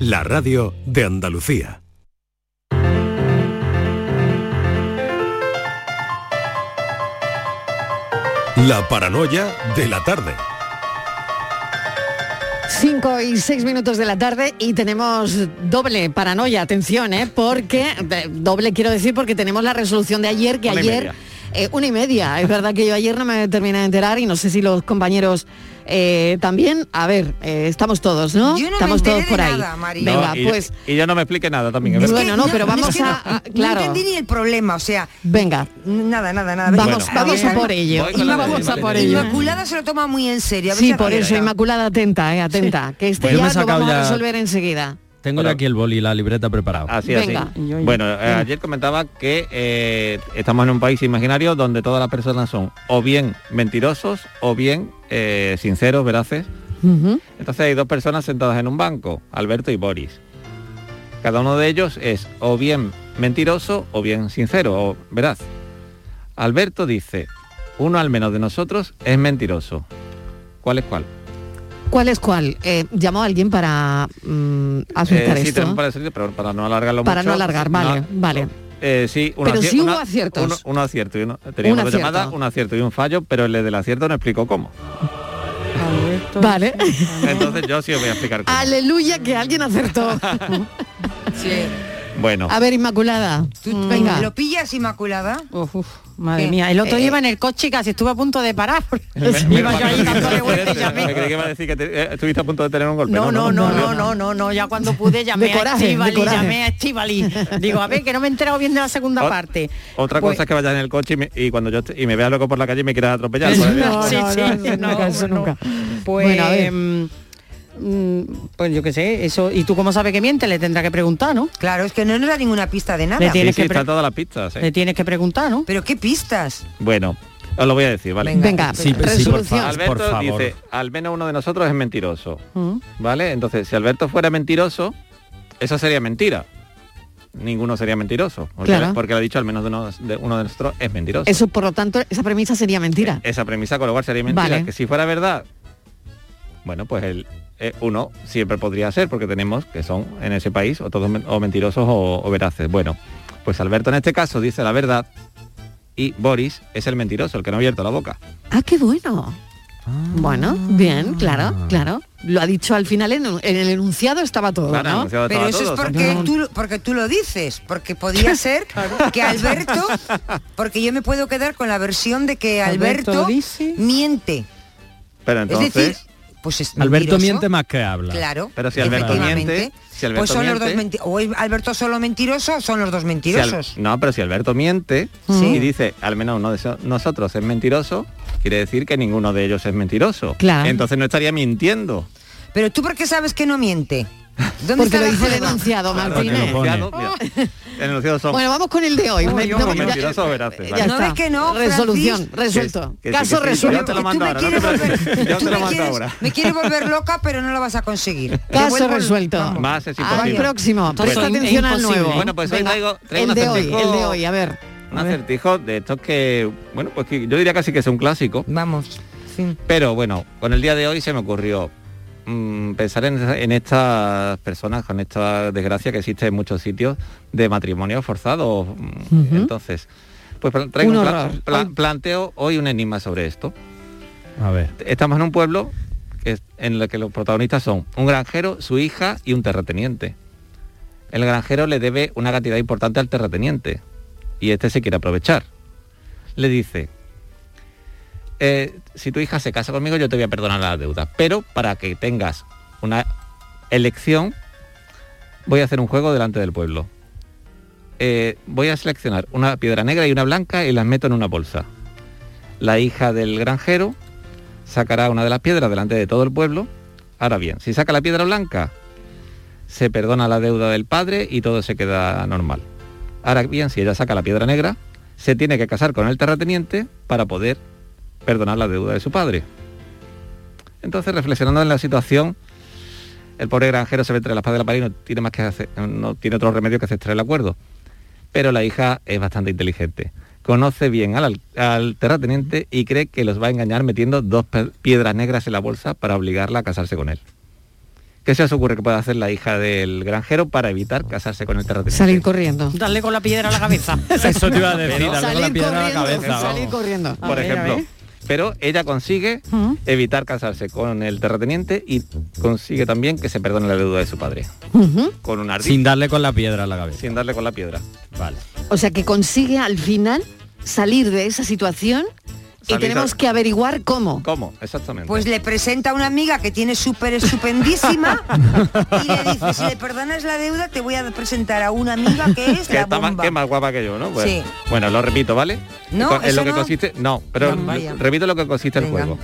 la radio de Andalucía. La paranoia de la tarde. 5 y 6 minutos de la tarde y tenemos doble paranoia, atención, ¿eh? porque, eh, doble quiero decir porque tenemos la resolución de ayer, que Una ayer, eh, una y media, es verdad que yo ayer no me terminé de enterar y no sé si los compañeros eh, también, a ver, eh, estamos todos, ¿no? Yo no me estamos todos de por ahí. nada. Venga, No, y, pues, y ya no me explique nada también. Bueno, no, pero vamos es que a- no- a- claro. No entendí ni el problema, o sea, venga, nada, nada, nada. vamos, Bueno. vamos a por ello. Vamos a por ello. Inmaculada se lo toma muy en serio. a Sí, por eso. Inmaculada, atenta, eh, atenta, que este Bueno, ya lo vamos a ya- resolver enseguida. Tengo yo aquí el boli y la libreta preparado. Así, Venga. así. Bueno, eh, ayer comentaba que eh, estamos en un país imaginario donde todas las personas son o bien mentirosos o bien eh, sinceros, veraces. Entonces hay dos personas sentadas en un banco, Alberto y Boris. Cada uno de ellos es o bien mentiroso o bien sincero o veraz. Alberto dice, uno al menos de nosotros es mentiroso. ¿Cuál es cuál? ¿Cuál es cuál? Eh, ¿Llamó a alguien para mm, aceptar Eh, sí, esto? para decirlo, pero para no alargarlo Para mucho. no alargar, vale, vale. Eh, sí, un Pero sí hubo una- aciertos. Uno, uno acierto y uno, teníamos Un dos acierto. llamadas, un acierto y un fallo, pero el del acierto no explicó cómo. Vale. Entonces yo sí os voy a explicar cómo. Aleluya que alguien acertó. Bueno, A ver, Inmaculada. ¿Tú Venga. ¿Lo pillas, Inmaculada? Uf, uf, madre ¿Qué? mía, el otro Eh, iba en el coche y casi estuve a punto de parar. me, me- Iba yo ahí dándole vueltas y llamé. me creí que iba a decir que te- eh, estuviste a punto de tener un golpe. No, no, no, no, no, no, no, ya cuando pude llamé De coraje, a Estivali, llamé a Estivali. Digo, a ver, que no me he enterado bien de la segunda Ot- parte. Otra Pues- cosa es que vayas en el coche y, me- y cuando yo y me veas loco por la calle y me quieras atropellar. pues, No, Sí, no, sí, no, nunca, eso no. nunca. Pues, Bueno, a ver. mm, mm, pues yo qué sé, eso. ¿Y tú cómo sabes que miente? Le tendrá que preguntar, ¿no? Claro, es que no nos da ninguna pista de nada. Le sí, tienes sí, que pre- está todas las pistas. ¿eh? Le tienes que preguntar, ¿no? Pero qué pistas. Bueno, os lo voy a decir, ¿vale? Venga. Venga, Sí, sí, por. Alberto Por favor. dice, al menos uno de nosotros es mentiroso. Mm. ¿Vale? Entonces, si Alberto fuera mentiroso, eso sería mentira. Ninguno sería mentiroso. Porque, Claro. porque lo ha dicho al menos de uno de, uno de nosotros es mentiroso. Eso, por lo tanto, esa premisa sería mentira. Esa premisa con lo cual sería mentira. Vale. Que si fuera verdad, bueno, pues el eh, uno siempre podría ser, porque tenemos que son en ese país o todos o mentirosos o, o veraces. Bueno, pues Alberto en este caso dice la verdad y Boris es el mentiroso, el que no ha abierto la boca. Ah, qué bueno. Bueno, bien, claro, claro. Lo ha dicho al final en, en el enunciado estaba todo, Claro, ¿no? Pero eso es porque ¿no? tú, porque tú lo dices, porque podía ser que Alberto, porque yo me puedo quedar con la versión de que Alberto Alberto, dice. miente. Pero Es entonces, decir, pues es Alberto mentiroso. miente más que habla. Claro. Pero si Alberto miente, si Alberto pues son los dos miente- menti- o Alberto solo mentiroso son los dos si Al- mentirosos. no, pero si Alberto miente Sí. y dice al menos uno de nosotros es mentiroso, quiere decir que ninguno de ellos es mentiroso. Claro. Entonces no estaría mintiendo. Pero tú por qué sabes que no miente? ¿Dónde Porque está lo la dice el prueba? enunciado, Claro, Martínez. el enunciado, mira, el enunciado son Bueno, vamos con el de hoy. Uy, no, ya- veraces, ya. ¿No está. ves que no, Resolución, Francis? resuelto. Que sí, Caso que sí, resuelto. Yo te lo mando ahora. Me quieres volver loca, pero no lo vas a conseguir. Caso resuelto. Vamos. Más es Al imposible. próximo. Entonces, Presta es atención al nuevo. Bueno, pues hoy traigo- traigo el un de hoy, acertijo- el de hoy, a ver. Un acertijo de estos que, bueno, pues que yo diría casi que es un clásico. Vamos. Sí. Pero bueno, con el día de hoy se me ocurrió mm, pensar en, en estas personas, con esta desgracia que existe en muchos sitios de matrimonio forzado. Mm. Entonces, pues traigo planteo hoy un enigma sobre esto. A ver. Estamos en un pueblo que es- en el que los protagonistas son un granjero, su hija y un terrateniente. El granjero le debe una cantidad importante al terrateniente y este se quiere aprovechar. Le dice, eh, si tu hija se casa conmigo yo te voy a perdonar la deuda, pero para que tengas una elección voy a hacer un juego delante del pueblo. Eh, voy a seleccionar una piedra negra y una blanca y las meto en una bolsa. La hija del granjero sacará una de las piedras delante de todo el pueblo. Ahora bien, si saca la piedra blanca, se perdona la deuda del padre y todo se queda normal. Ahora bien, si ella saca la piedra negra, se tiene que casar con el terrateniente para poder perdonar la deuda de su padre. Entonces, reflexionando en la situación, el pobre granjero se ve entre la espada y la pared y no tiene más que hacer, no tiene otro remedio que aceptar el acuerdo. Pero la hija es bastante inteligente. Conoce bien al, al- terrateniente y cree que los va a engañar metiendo dos piedras negras en la bolsa para obligarla a casarse con él. ¿Qué se os ocurre que puede hacer la hija del granjero para evitar casarse con el terrateniente? Salir corriendo. Darle con la piedra a la cabeza. Eso te iba a decir, darle con la Salir piedra a la corriendo, cabeza. salir corriendo. A Por ver, a ejemplo. Pero ella consigue evitar casarse con el terrateniente y consigue también que se perdone la deuda de su padre. Ujú. Con un ardid, Sin darle con la piedra a la cabeza. sin darle con la piedra. Vale. O sea que consigue al final salir de esa situación y tenemos que averiguar cómo. ¿Cómo? Exactamente. Pues le presenta a una amiga que tiene súper estupendísima y le dice, si le perdonas la deuda, te voy a presentar a una amiga que es que la está más, bomba. que más guapa que yo, ¿no? Pues, Sí. Bueno, lo repito, ¿vale? No, eso lo que no. consiste. No, pero No, repito lo que consiste el juego.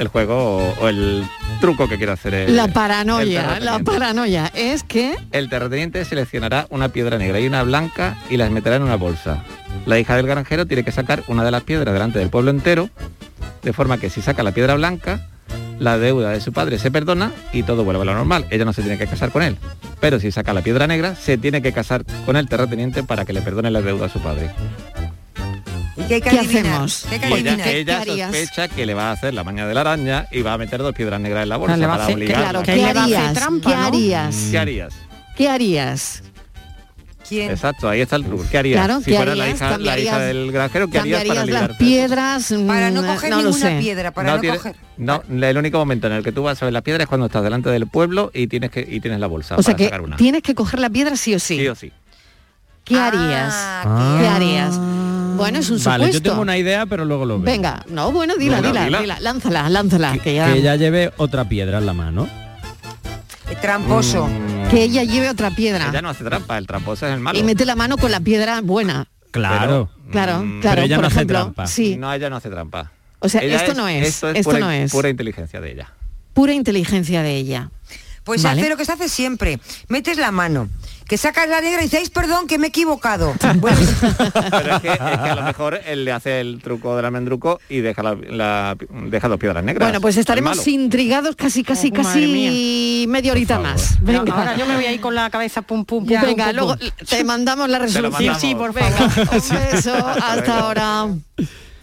El juego o, o el truco que quiere hacer el, La el paranoia, la paranoia es que El terrateniente seleccionará una piedra negra y una blanca y las meterá en una bolsa. La hija del granjero tiene que sacar una de las piedras delante del pueblo entero, de forma que si saca la piedra blanca, la deuda de su padre se perdona y todo vuelve a lo normal. Ella no se tiene que casar con él. Pero si saca la piedra negra, se tiene que casar con el terrateniente para que le perdone la deuda a su padre. ¿Y qué hay que ¿Qué hacemos? ¿Qué hay que Y ella, ¿Qué harías? sospecha que le va a hacer la maña de la araña y va a meter dos piedras negras en la bolsa le va a para hacer- obligarla. claro, que ¿qué hacer harías? trampa, ¿Qué ¿no? harías? ¿Qué harías? ¿Qué harías? ¿Quién? Exacto, ahí está el truco. ¿Qué harías? Claro, si ¿qué fuera la harías? hija, la hija ¿Cambiarías- del granjero, ¿qué harías para ¿Cambiarías las piedras? Para no Mm, coger ninguna sé. piedra, para no, tiene- coger... no, el único momento en el que tú vas a ver la piedra es cuando estás delante del pueblo y tienes que y tienes la bolsa O sea para que sacar una. tienes que coger la piedra sí o sí. Sí o sí. ¿Qué Ah, harías? ¿qué ¿Qué harías? harías? Bueno, es un supuesto. Vale, yo tengo una idea, pero luego lo veo. Venga, no, bueno, dila, Bueno, dila, dila. dila, lánzala, lánzala, que ya... Que ella lleve otra piedra en la mano. Tramposo. Mm, que ella lleve otra piedra ella no hace trampa, el tramposo es el malo. y mete la mano con la piedra buena. Claro. Pero, Claro, mm, claro, pero ella por no hace ejemplo, trampa. sí. No, ella no hace trampa. O sea, Ella esto no es, Esto es, esto pura, no es. pura inteligencia de ella. Pura inteligencia de ella. Pues Vale. hace lo que se hace siempre. Metes la mano, que sacas la negra y dices, perdón, que me he equivocado. Bueno, Pero es que, es que a lo mejor él le hace el truco del almendruco y deja, la, la- deja dos piedras negras. Bueno, pues estaremos intrigados casi, casi, Oh, casi media horita más. Venga, ahora yo me voy a ir con la cabeza pum pum pum. Ya. Venga, pum, luego pum. te mandamos la resolución. mandamos. Sí, por Venga, favor. un beso, hasta ahora.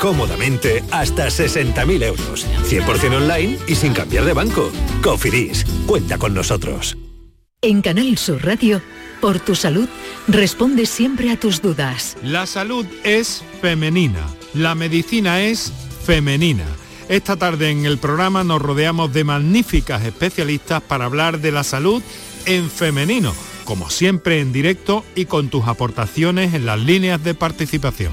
cómodamente hasta 60.000 euros. 100% online y sin cambiar de banco. Cofidis, cuenta con nosotros. En Canal Sur Radio, por tu salud, responde siempre a tus dudas. La salud es femenina, la medicina es femenina. Esta tarde en el programa nos rodeamos de magníficas especialistas para hablar de la salud en femenino, como siempre en directo y con tus aportaciones en las líneas de participación.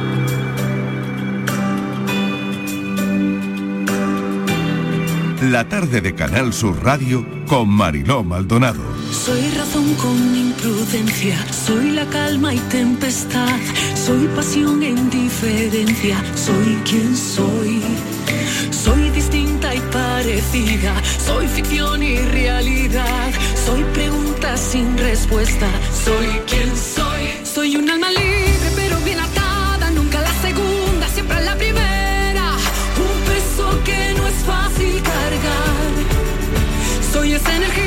La tarde de Canal Sur Radio con Mariló Maldonado. Soy razón con imprudencia, soy la calma y tempestad, soy pasión en diferencia, soy quien soy. Soy distinta y parecida. Soy ficción y realidad. Soy pregunta sin respuesta. Soy quien soy. Soy un alma libre Soy esa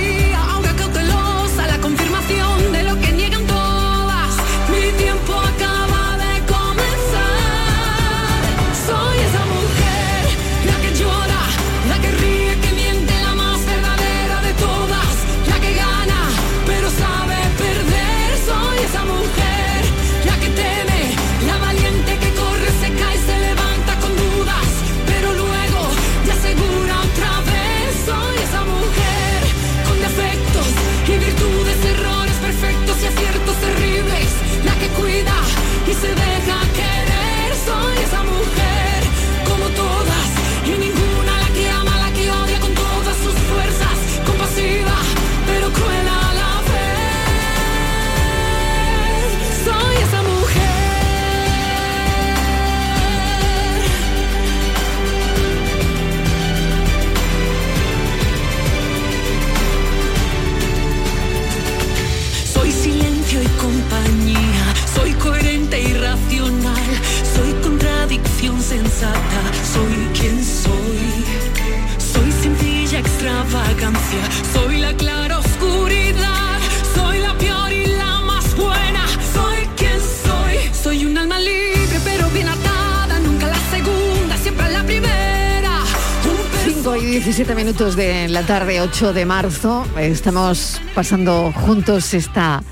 tarde, 8 de marzo. Estamos pasando juntos esta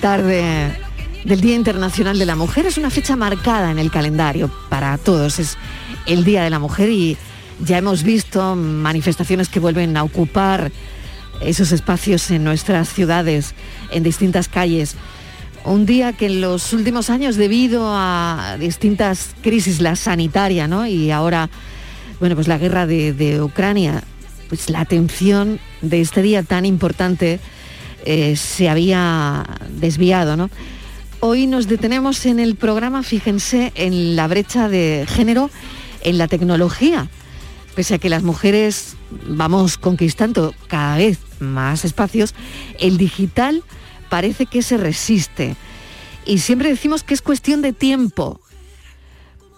tarde del Día Internacional de la Mujer. Es una fecha marcada en el calendario para todos. Es el Día de la Mujer y ya hemos visto manifestaciones que vuelven a ocupar esos espacios en nuestras ciudades, en distintas calles. Un día que en los últimos años, debido a distintas crisis, la sanitaria, ¿no? Y ahora bueno, pues la guerra de, de Ucrania, pues la atención de este día tan importante eh, se había desviado, ¿no? Hoy nos detenemos en el programa, fíjense, en la brecha de género en la tecnología. Pese a que las mujeres vamos conquistando cada vez más espacios, el digital parece que se resiste. Y siempre decimos que es cuestión de tiempo.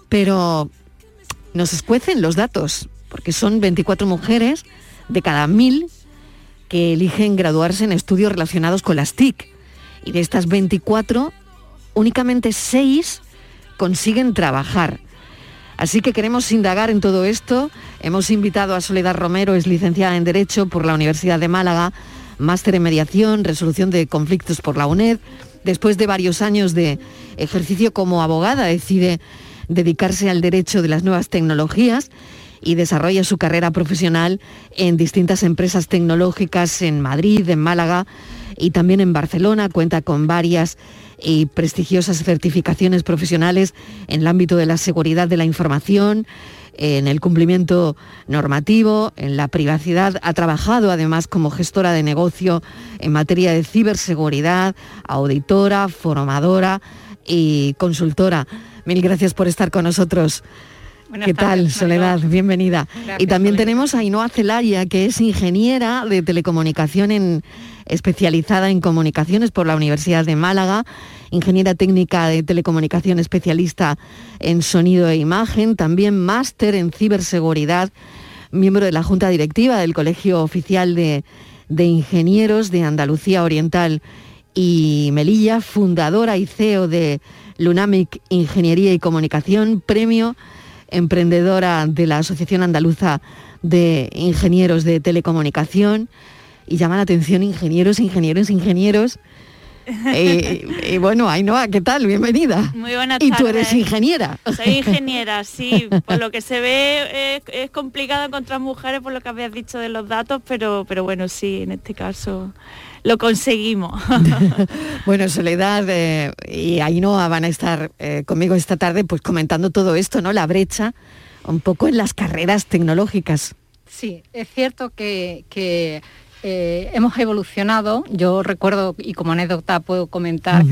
Pero nos escuecen los datos, porque son 24 mujeres de cada mil que eligen graduarse en estudios relacionados con las TIC. Y de estas 24, únicamente 6 consiguen trabajar. Así que queremos indagar en todo esto. Hemos invitado a Soledad Romero, es licenciada en Derecho por la Universidad de Málaga, máster en Mediación, Resolución de Conflictos por la UNED. Después de varios años de ejercicio como abogada, decide dedicarse al derecho de las nuevas tecnologías y desarrolla su carrera profesional en distintas empresas tecnológicas en Madrid, en Málaga y también en Barcelona. Cuenta con varias y prestigiosas certificaciones profesionales en el ámbito de la seguridad de la información, en el cumplimiento normativo, en la privacidad. Ha trabajado además como gestora de negocio en materia de ciberseguridad, auditora, formadora y consultora. Mil gracias por estar con nosotros. Buenas ¿Qué tal, Soledad? Bienvenida. Gracias, y también Soledad. tenemos a Ainhoa Celaya, que es ingeniera de telecomunicación en- especializada en comunicaciones por la Universidad de Málaga, ingeniera técnica de telecomunicación especialista en sonido e imagen, también máster en ciberseguridad, miembro de la Junta Directiva del Colegio Oficial de, de Ingenieros de Andalucía Oriental y Melilla, fundadora y CEO de Lunamic Ingeniería y Comunicación, premio emprendedora de la Asociación Andaluza de Ingenieros de Telecomunicación. Y llama la atención ingenieros, ingenieros, ingenieros. Eh, y bueno, Ainhoa, ¿qué tal? Bienvenida. Muy buenas Y tardes. tú eres ingeniera. Soy ingeniera, sí. Por lo que se ve es, es complicado encontrar mujeres por lo que habías dicho de los datos, pero, pero bueno, sí, en este caso lo conseguimos. Bueno, Soledad eh, y Ainhoa van a estar eh, conmigo esta tarde pues comentando todo esto, ¿no? La brecha un poco en las carreras tecnológicas. Sí, es cierto que, que eh, hemos evolucionado. Yo recuerdo, y como anécdota puedo comentar,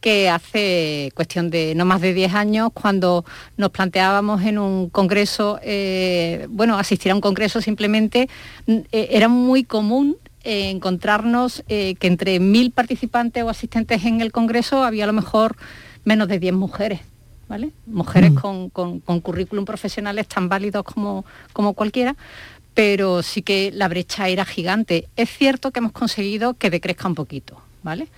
que hace cuestión de no más de 10 años, cuando nos planteábamos en un congreso, eh, bueno, asistir a un congreso simplemente, eh, era muy común eh, encontrarnos eh, que entre mil participantes o asistentes en el congreso había a lo mejor menos de 10 mujeres. ¿Vale? Mujeres Mm. con, con- con currículum profesionales tan válidos como, como cualquiera, pero sí que la brecha era gigante. Es cierto que hemos conseguido que decrezca un poquito, ¿vale?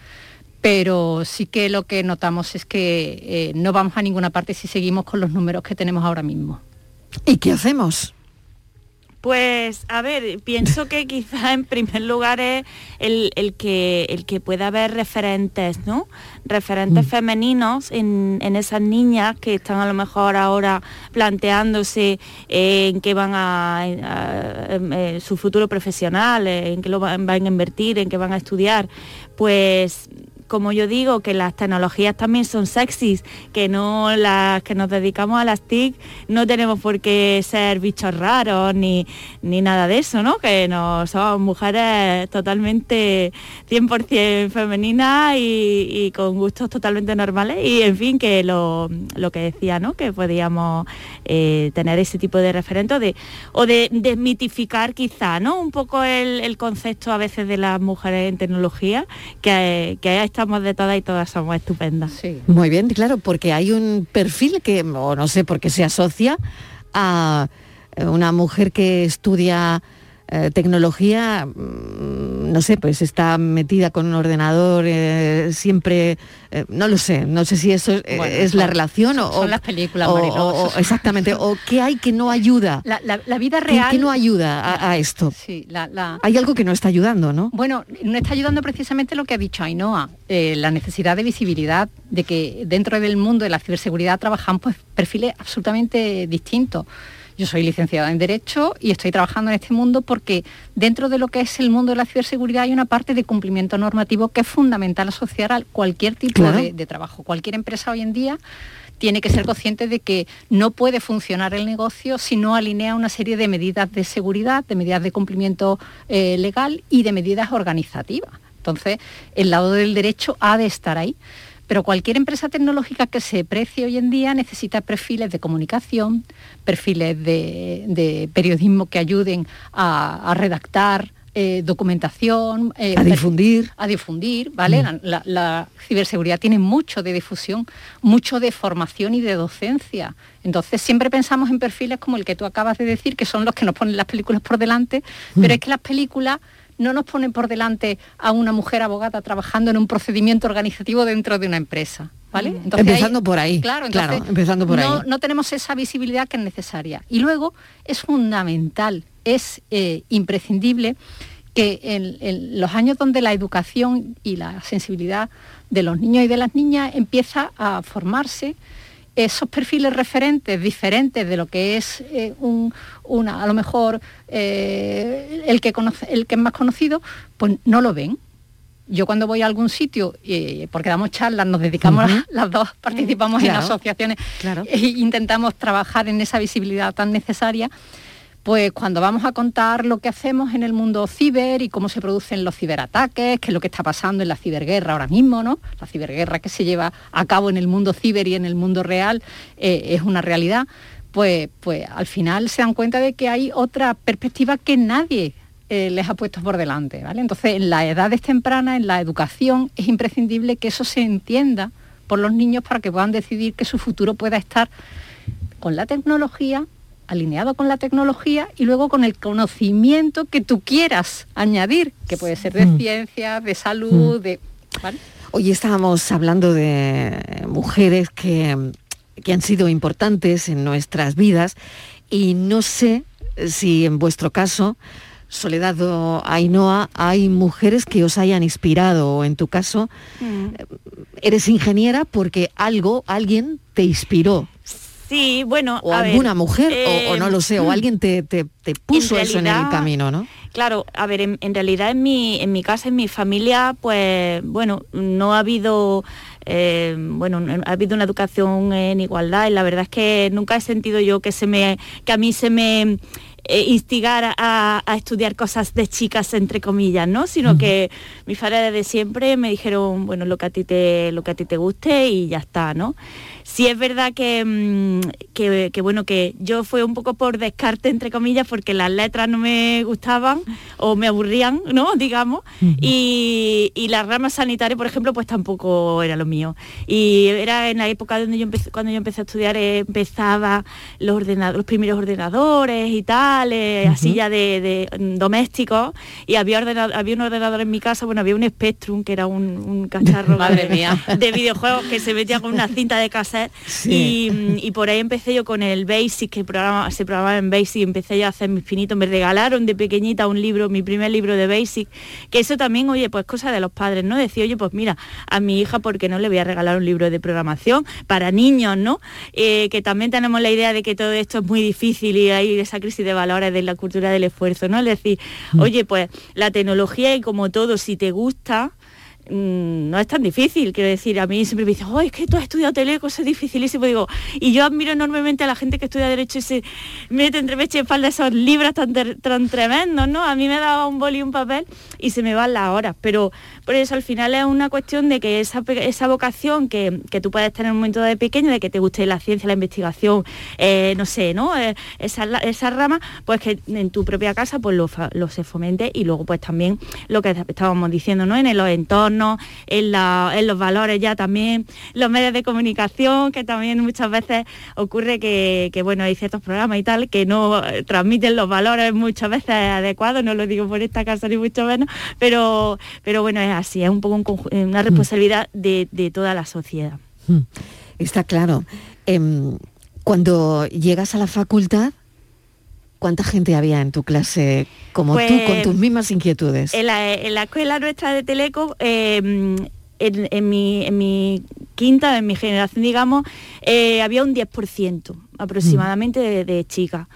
Pero sí que lo que notamos es que eh, no vamos a ninguna parte si seguimos con los números que tenemos ahora mismo. ¿Y qué hacemos? Pues a ver, pienso que quizá en primer lugar es el, el que, el que pueda haber referentes, ¿no? Referentes femeninos en, en esas niñas que están a lo mejor ahora planteándose eh, en qué van a, a- em, eh, su futuro profesional, en qué lo van, van a invertir, en qué van a estudiar. Pues como yo digo, que las tecnologías también son sexys, que no las que nos dedicamos a las TIC no tenemos por qué ser bichos raros ni, ni nada de eso, ¿no? Que no somos mujeres totalmente 100% femeninas y, con gustos totalmente normales y en fin, que lo, lo que decía, ¿no? Que podíamos eh, tener ese tipo de referentes de, o de desmitificar quizá, ¿no? Un poco el, concepto a veces de las mujeres en tecnología, que, que ahí estamos de todas y todas somos estupendas. Muy bien, claro, porque hay un perfil que, o no sé por qué se asocia a una mujer que estudia eh, tecnología, mm, no sé, pues está metida con un ordenador eh, siempre, eh, no lo sé, no sé si eso es, Bueno, es la son- relación o, son las películas, o- exactamente, o qué hay que no ayuda. La, la- la vida ¿Qué- real... qué no ayuda a, a esto? Sí, la- Hay algo que no está ayudando, ¿no? Bueno, no está ayudando precisamente lo que ha dicho Ainhoa, la necesidad de visibilidad, de que dentro del mundo de la ciberseguridad trabajan pues, perfiles absolutamente distintos. Yo soy licenciada en Derecho y estoy trabajando en este mundo porque dentro de lo que es el mundo de la ciberseguridad hay una parte de cumplimiento normativo que es fundamental asociar a cualquier tipo Claro. de, de trabajo. Cualquier empresa hoy en día tiene que ser consciente de que no puede funcionar el negocio si no alinea una serie de medidas de seguridad, de medidas de cumplimiento eh, legal y de medidas organizativas. Entonces, el lado del derecho ha de estar ahí. Pero cualquier empresa tecnológica que se precie hoy en día necesita perfiles de comunicación, perfiles de, de periodismo que ayuden a, a redactar eh, documentación, eh, A difundir. a difundir, ¿vale? Mm. La ciberseguridad tiene mucho de difusión, mucho de formación y de docencia. Entonces siempre pensamos en perfiles como el que tú acabas de decir, que son los que nos ponen las películas por delante, Mm. pero es que las películas no nos ponen por delante a una mujer abogada trabajando en un procedimiento organizativo dentro de una empresa. ¿Vale? Entonces Empezando por ahí, Claro, claro, empezando por no, ahí. no tenemos esa visibilidad que es necesaria. Y luego es fundamental, es eh, imprescindible que en, en los años donde la educación y la sensibilidad de los niños y de las niñas empieza a formarse, esos perfiles referentes diferentes de lo que es eh, un, una, a lo mejor eh, el, que conoce, el que es más conocido, pues no lo ven. Yo cuando voy a algún sitio, eh, porque damos charlas, nos dedicamos, las, las dos participamos en Claro. asociaciones e intentamos trabajar en esa visibilidad tan necesaria, pues cuando vamos a contar lo que hacemos en el mundo ciber y cómo se producen los ciberataques, qué es lo que está pasando en la ciberguerra ahora mismo, ¿no? La ciberguerra que se lleva a cabo en el mundo ciber y en el mundo real eh, es una realidad, pues, pues al final se dan cuenta de que hay otra perspectiva que nadie eh, les ha puesto por delante, ¿vale? Entonces, en las edades tempranas, en la educación, es imprescindible que eso se entienda por los niños para que puedan decidir que su futuro pueda estar con la tecnología, alineado con la tecnología y luego con el conocimiento que tú quieras añadir, que puede ser de Mm. ciencia, de salud, de... ¿vale? Hoy estábamos hablando de mujeres que, que han sido importantes en nuestras vidas y no sé si en vuestro caso, Soledad o Ainhoa, hay mujeres que os hayan inspirado o en tu caso eres ingeniera porque algo, alguien te inspiró. Sí, bueno, O a ver, alguna mujer, o- o, no lo sé, o alguien te, te- te puso eso en el camino, ¿no? Claro, a ver, en, en realidad en mi, en mi casa, en mi familia, pues bueno, no ha habido, eh, bueno, no- ha habido una educación en igualdad y la verdad es que nunca he sentido yo que se me, que a mí se me eh, instigar a, a estudiar cosas de chicas entre comillas, ¿no? Sino que mis padres desde siempre me dijeron, bueno, lo que a ti te, lo que a ti te guste y ya está, ¿no? Sí es verdad que, mm, que, que, bueno, que yo fue un poco por descarte, entre comillas, porque las letras no me gustaban o me aburrían, ¿no? Digamos. y, y la rama sanitaria, por ejemplo, pues tampoco era lo mío. Y era en la época donde yo empecé, cuando yo empecé a estudiar, eh, empezaba los, ordenadores, los primeros ordenadores y tal, eh, así ya de, de, mm, domésticos. Y había, ordenador, había un ordenador en mi casa, bueno, había un Spectrum, que era un, un cacharro Madre de, mía. de videojuegos que se metía con una cinta de Sí. y, y por ahí empecé yo con el Basic, que programa, se programaba en Basic, y empecé yo a hacer mis pinitos. Me regalaron de pequeñita un libro, mi primer libro de Basic, que eso también, oye, pues cosa de los padres, ¿no? Decía, oye, pues mira, a mi hija, ¿por qué no le voy a regalar un libro de programación para niños, ¿no? Eh, que también tenemos la idea de que todo esto es muy difícil y hay esa crisis de valores de la cultura del esfuerzo, ¿no? Es decir, oye, pues la tecnología y como todo, si te gusta, mm, no es tan difícil, quiero decir, a mí siempre me dicen, oh, es que tú has estudiado teleco, eso es dificilísimo, digo, y yo admiro enormemente a la gente que estudia Derecho y se mete entre pecho y espalda esos libros tan, tan tremendos, ¿no? A mí me daba un boli y un papel y se me van las horas, pero por eso al final es una cuestión de que esa, esa vocación que, que tú puedes tener en un momento de pequeño, de que te guste la ciencia, la investigación, eh, no sé, ¿no? Eh, esa, esa rama, pues que en tu propia casa pues lo, lo se fomente y luego pues también lo que estábamos diciendo, ¿no? En los entornos, en, la- en los valores ya también, los medios de comunicación, que también muchas veces ocurre que, que, bueno, hay ciertos programas y tal que no transmiten los valores muchas veces adecuados, no lo digo por esta casa ni mucho menos, pero, pero bueno, es así, es un poco un una responsabilidad de, de toda la sociedad. Mm, Está claro. Em, cuando llegas a la facultad, ¿cuánta gente había en tu clase como tú, Pues, con tus mismas inquietudes? En la, en la escuela nuestra de Teleco, eh, en, en mi, en mi quinta, en mi generación, digamos, eh, había un 10% aproximadamente de, de chicas.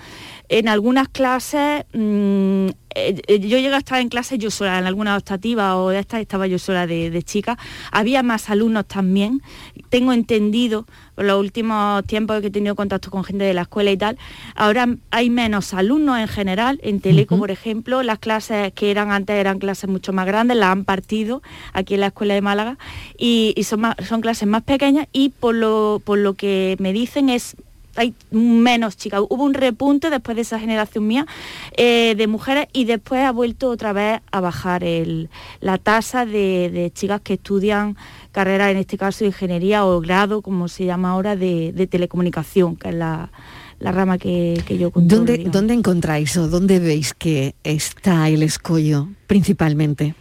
En algunas clases, mm, eh, eh, yo llegué a estar en clases yo sola, en alguna optativa o de estas estaba yo sola de, de chicas. Había más alumnos también. Tengo entendido, por los últimos tiempos que he tenido contacto con gente de la escuela y tal, ahora hay menos alumnos en general. En Teleco, por ejemplo, las clases que eran antes eran clases mucho más grandes, las han partido aquí en la escuela de Málaga y, y son, más- son clases más pequeñas y por lo, por lo que me dicen es hay menos chicas. Hubo un repunte después de esa generación mía eh, de mujeres y después ha vuelto otra vez a bajar el- la tasa de, de chicas que estudian carreras, en este caso ingeniería o grado, como se llama ahora, de, de telecomunicación, que es la, la rama que, que yo controlo. ¿Dónde, digamos. ¿Dónde encontráis o dónde veis que está el escollo principalmente?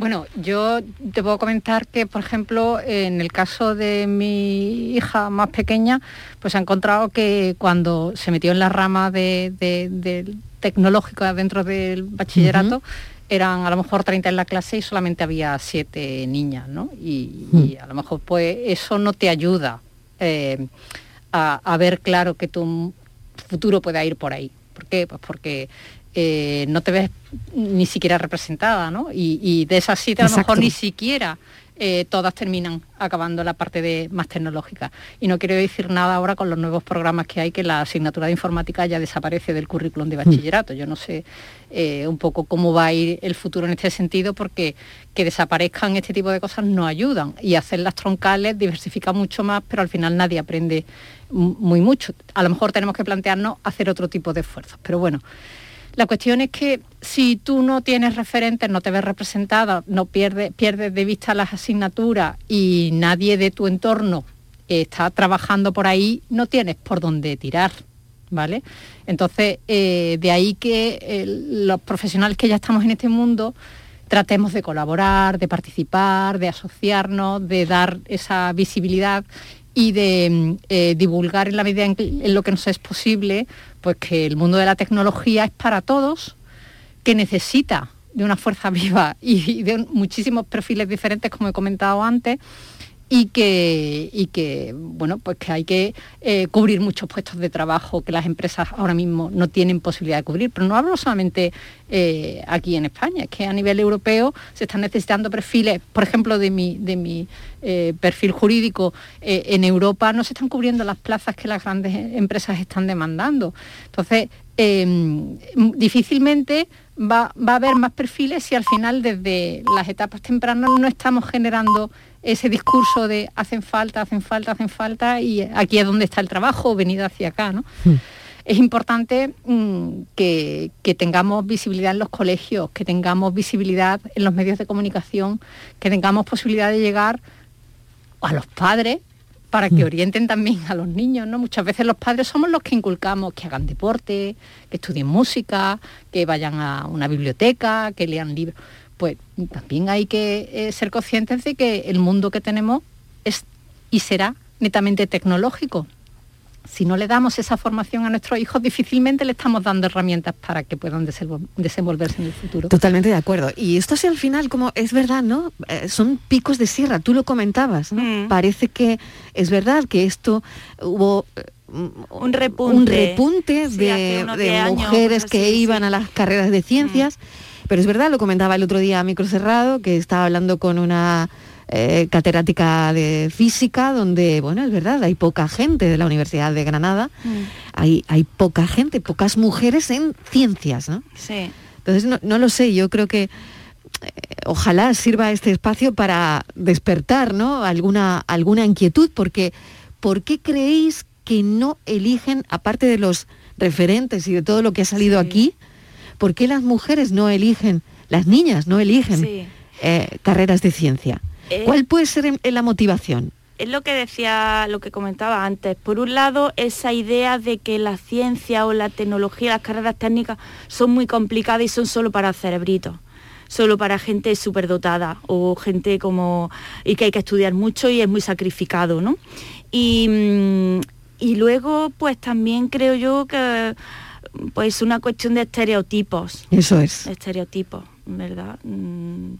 Bueno, yo te puedo comentar que, por ejemplo, en el caso de mi hija más pequeña, pues ha encontrado que cuando se metió en la rama de, de- del tecnológico dentro del bachillerato, eran a lo mejor 30 en la clase y solamente había 7 niñas, ¿no? Y, y a lo mejor pues eso no te ayuda eh, a, a ver claro que tu futuro pueda ir por ahí. ¿Por qué? Pues porque eh, no te ves ni siquiera representada, ¿no? Y, y de esas siete a lo Exacto. mejor ni siquiera eh, todas terminan acabando la parte de más tecnológica. Y no quiero decir nada ahora con los nuevos programas que hay, que la asignatura de informática ya desaparece del currículum de bachillerato. Yo no sé eh, un poco cómo va a ir el futuro en este sentido, porque que desaparezcan este tipo de cosas no ayudan. Y hacerlas troncales diversifica mucho más, pero al final nadie aprende muy mucho. A lo mejor tenemos que plantearnos hacer otro tipo de esfuerzos. Pero bueno, la cuestión es que si tú no tienes referentes, no te ves representada, no pierdes, de vista las asignaturas y nadie de tu entorno está trabajando por ahí, no tienes por dónde tirar. ¿Vale? Entonces, eh, de ahí que eh, los profesionales que ya estamos en este mundo tratemos de colaborar, de participar, de asociarnos, de dar esa visibilidad y de mm, eh, divulgar en la medida en, en lo que nos es posible, pues que el mundo de la tecnología es para todos, que necesita de una fuerza viva y, de muchísimos perfiles diferentes, como he comentado antes, y que, y que bueno, pues que hay que eh, cubrir muchos puestos de trabajo que las empresas ahora mismo no tienen posibilidad de cubrir. Pero no hablo solamente eh, aquí en España, es que a nivel europeo se están necesitando perfiles, por ejemplo, de mi, de mi eh, perfil jurídico, en Europa no se están cubriendo las plazas que las grandes empresas están demandando. Entonces, em, difícilmente va, va a haber más perfiles si al final desde las etapas tempranas no estamos generando ese discurso de hacen falta, hacen falta, hacen falta y aquí es donde está el trabajo, venido hacia acá. ¿no? Hmm. Es importante mm, que, que tengamos visibilidad en los colegios, que tengamos visibilidad en los medios de comunicación, que tengamos posibilidad de llegar a los padres para que Hmm. orienten también a los niños, ¿no? Muchas veces los padres somos los que inculcamos que hagan deporte, que estudien música, que vayan a una biblioteca, que lean libros. Pues también hay que eh, ser conscientes de que el mundo que tenemos es y será netamente tecnológico. Si no le damos esa formación a nuestros hijos, difícilmente le estamos dando herramientas para que puedan desenvol- desenvolverse en el futuro. Totalmente de acuerdo. Y esto así al final, como es verdad, ¿no? Eh, son picos de sierra, tú lo comentabas, ¿no? Parece que es verdad que esto hubo eh, Un repunte. un repunte Sí, de, hace unos de 10 años, mujeres cosas que iban a las carreras de ciencias. Pero es verdad, lo comentaba el otro día a micro cerrado, que estaba hablando con una eh, catedrática de física, donde, bueno, es verdad, hay poca gente de la Universidad de Granada, hay, hay poca gente, pocas mujeres en ciencias, ¿no? Sí. Entonces, no, no lo sé, yo creo que eh, ojalá sirva este espacio para despertar ¿no? alguna, alguna inquietud, porque ¿por qué creéis que no eligen, aparte de los referentes y de todo lo que ha salido aquí, por qué las mujeres no eligen, las niñas no eligen Sí. eh, carreras de ciencia? Eh, ¿Cuál puede ser la motivación? es lo que decía, lo que comentaba antes. Por un lado, esa idea de que la ciencia o la tecnología, las carreras técnicas son muy complicadas y son solo para cerebritos solo para gente superdotada o gente como y que hay que estudiar mucho y es muy sacrificado, ¿no? Y, mm, y luego, pues también creo yo que pues una cuestión de estereotipos. Eso es. Estereotipos, ¿verdad? Mm,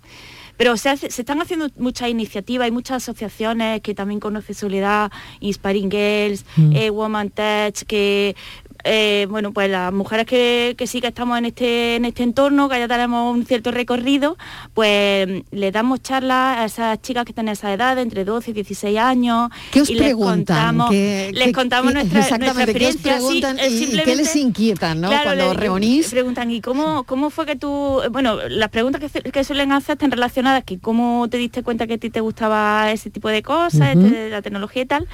Pero se, hace- se están haciendo muchas iniciativas, hay muchas asociaciones que también conoce Soledad, Inspiring Girls, Mm. eh, Woman Tech, que eh, bueno, pues las mujeres que, que sí que estamos en este, en este entorno, que ya tenemos un cierto recorrido, pues le damos charlas a esas chicas que tienen esa edad, entre 12 y 16 años. ¿Qué os y les contamos, ¿Qué- les qué- contamos qué- nuestra, nuestra exactamente, ¿qué os experiencia. sí, eh, y- y qué les inquietan, ¿no? Cuando os le- reunís. Preguntan, ¿y cómo, cómo fue que tú...? Bueno, las preguntas que, que suelen hacer están relacionadas que cómo te diste cuenta que a ti te gustaba ese tipo de cosas, este, la tecnología y tal.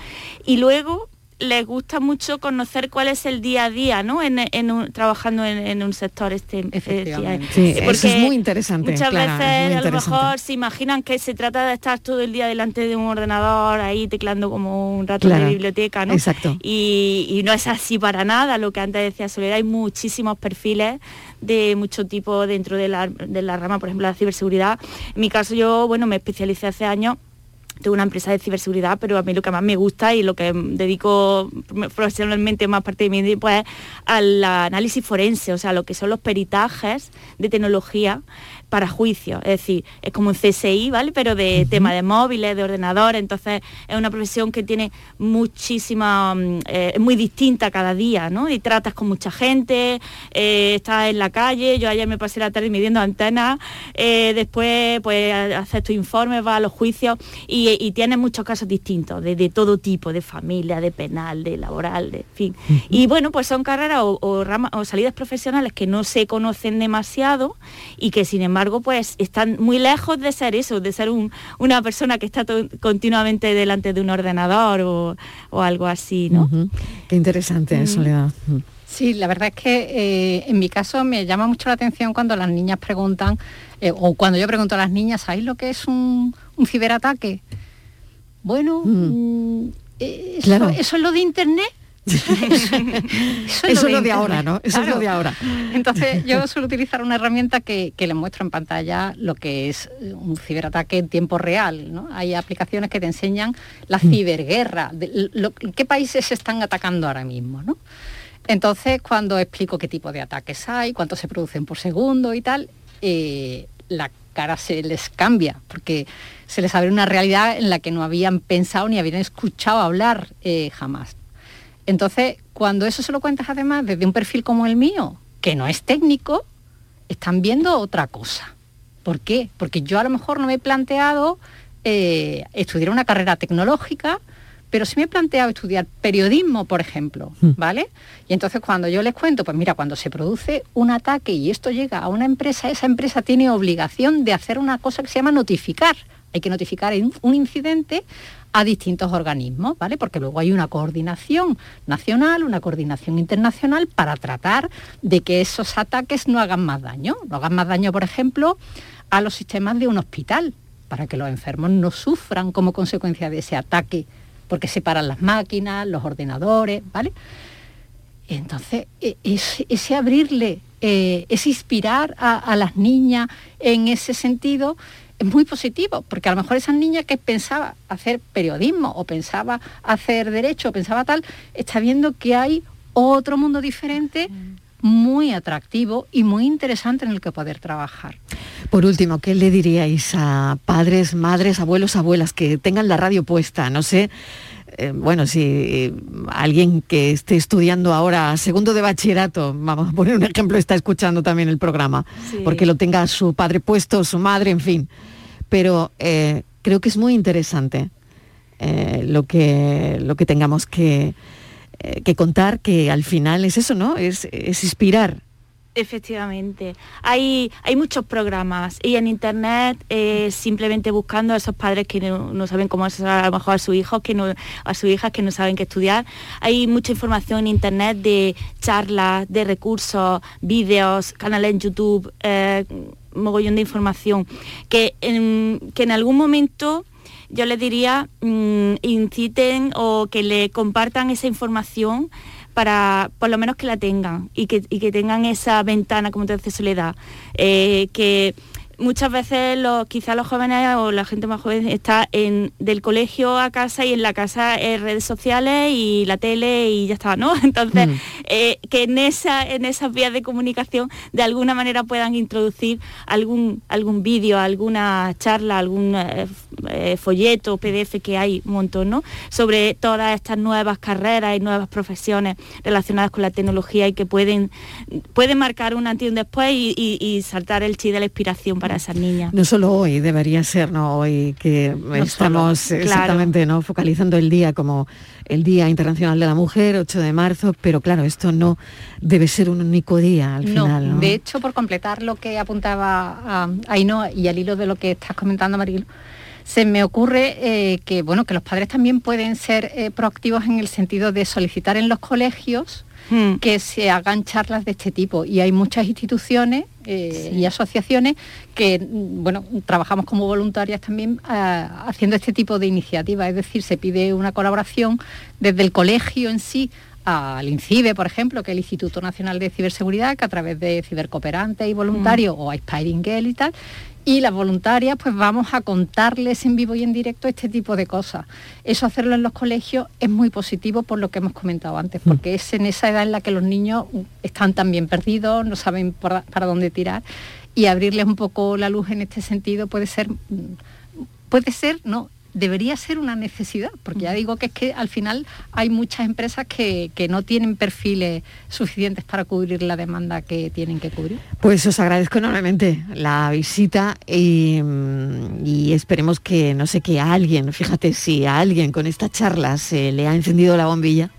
Y luego les gusta mucho conocer cuál es el día a día, ¿no? En, en un- trabajando en, en un sector este. Efectivamente. eh, Sí, eso porque es muy interesante, Muchas Clara, veces a lo mejor se imaginan que se trata de estar todo el día delante de un ordenador ahí teclando como un rato Claro, de biblioteca, ¿no? exacto. Y, y no es así para nada, lo que antes decía Soledad, hay muchísimos perfiles de mucho tipo dentro de la, de la rama, por ejemplo, la ciberseguridad. En mi caso yo, bueno, me especialicé hace años tengo una empresa de ciberseguridad, pero a mí lo que más me gusta y lo que dedico profesionalmente más parte de mi tiempo es al análisis forense, o sea, lo que son los peritajes de tecnología para juicio. Es decir, es como un CSI, ¿vale? Pero de tema de móviles, de ordenadores, entonces es una profesión que tiene muchísima, mm, eh, es muy distinta cada día, ¿no? Y tratas con mucha gente, eh, estás en la calle, yo ayer me pasé la tarde midiendo antenas, eh, después pues haces tu informe, vas a los juicios y, y tienes muchos casos distintos, de, de todo tipo, de familia, de penal, de laboral, de en fin. Y bueno, pues son carreras o, o rama- o salidas profesionales que no se conocen demasiado y que sin embargo pues están muy lejos de ser eso, de ser un- una persona que está continuamente delante de un ordenador o, o algo así, ¿no? Qué interesante, Mm. Soledad. Mm. Sí, la verdad es que eh, en mi caso me llama mucho la atención cuando las niñas preguntan, eh, o cuando yo pregunto a las niñas, ¿sabéis lo que es un, un ciberataque? Bueno, mm, eh, eso, Claro. eso es lo de internet. eso Eso es lo de ahora, ¿no? Eso es lo de ahora. Entonces yo suelo utilizar una herramienta que, que les muestro en pantalla lo que es eh, un ciberataque en tiempo real. ¿no? Hay aplicaciones que te enseñan la Mm. ciberguerra, de lo- qué países se están atacando ahora mismo. ¿no? Entonces, cuando explico qué tipo de ataques hay, cuántos se producen por segundo y tal, eh, la cara se les cambia, porque se les abre una realidad en la que no habían pensado ni habían escuchado hablar eh, jamás. Entonces, cuando eso se lo cuentas además desde un perfil como el mío, que no es técnico, están viendo otra cosa. ¿Por qué? Porque yo a lo mejor no me he planteado eh, estudiar una carrera tecnológica, pero sí me he planteado estudiar periodismo, por ejemplo, ¿vale? Y entonces cuando yo les cuento, pues mira, cuando se produce un ataque y esto llega a una empresa, esa empresa tiene obligación de hacer una cosa que se llama notificar. Hay que notificar un incidente a distintos organismos, ¿vale? Porque luego hay una coordinación nacional, una coordinación internacional para tratar de que esos ataques no hagan más daño. No hagan más daño, por ejemplo, a los sistemas de un hospital, para que los enfermos no sufran como consecuencia de ese ataque, porque se paran las máquinas, los ordenadores, ¿vale? Entonces, e, ese, abrirle, eh, ese inspirar a, las niñas en ese sentido es muy positivo, porque a lo mejor esas niñas que pensaba hacer periodismo o pensaba hacer derecho o pensaba tal, está viendo que hay otro mundo diferente muy atractivo y muy interesante en el que poder trabajar. Por último, ¿qué le diríais a padres, madres, abuelos, abuelas que tengan la radio puesta? No sé, eh, bueno, si alguien que esté estudiando ahora segundo de bachillerato, vamos a poner un ejemplo, está escuchando también el programa, porque lo tenga su padre puesto, su madre, en fin. Pero eh, creo que es muy interesante eh, lo, que, lo que tengamos que, que contar, que al final es eso, ¿no? Es, es inspirar Efectivamente. Hay, hay muchos programas y en internet eh, simplemente buscando a esos padres que no, saben cómo es a lo mejor a su hijo, que no, a su hija que no saben qué estudiar. Hay mucha información en internet de charlas, de recursos, vídeos, canales en YouTube, eh, mogollón de información, que en, que en algún momento yo les diría mm, inciten o que le compartan esa información para por lo menos que la tengan y que, tengan esa ventana, como te dice Soledad, eh, que muchas veces los, quizás los jóvenes o la gente más joven está en, del colegio a casa y en la casa en redes sociales y la tele y ya está, ¿no? Entonces, mm. eh, que en, esa, en esas vías de comunicación de alguna manera puedan introducir algún, algún vídeo, alguna charla, algún eh, eh, folleto, PDF que hay un montón, ¿no? Sobre todas estas nuevas carreras y nuevas profesiones relacionadas con la tecnología y que pueden, pueden marcar un antes y un después y, y saltar el chi de la inspiración para esas niñas. No solo hoy, debería ser, ¿no? Hoy que estamos exactamente ¿no? focalizando el día como el Día Internacional de la Mujer, 8 de marzo, pero claro, esto no debe ser un único día al final. ¿no? De hecho, por completar lo que apuntaba Ainhoa y al hilo de lo que estás comentando, Marilo, se me ocurre eh, que bueno que los padres también pueden ser eh, proactivos en el sentido de solicitar en los colegios Hmm. que se hagan charlas de este tipo. Y hay muchas instituciones eh, y asociaciones que, mm, bueno, trabajamos como voluntarias también eh, haciendo este tipo de iniciativas. Es decir, se pide una colaboración desde el colegio en sí al INCIBE, por ejemplo, que es el Instituto Nacional de Ciberseguridad, que a través de cibercooperantes y voluntarios, hmm. o Aspiring Girl y tal, y las voluntarias pues vamos a contarles en vivo y en directo este tipo de cosas. Eso hacerlo en los colegios es muy positivo por lo que hemos comentado antes, mm. porque es en esa edad en la que los niños están también perdidos, no saben para dónde tirar y abrirles un poco la luz en este sentido puede ser mm, puede ser, no, debería ser una necesidad, porque ya digo que es que al final hay muchas empresas que, no tienen perfiles suficientes para cubrir la demanda que tienen que cubrir. Pues os agradezco enormemente la visita y, esperemos que, no sé, que a alguien, fíjate, si a alguien con esta charla se le ha encendido la bombilla,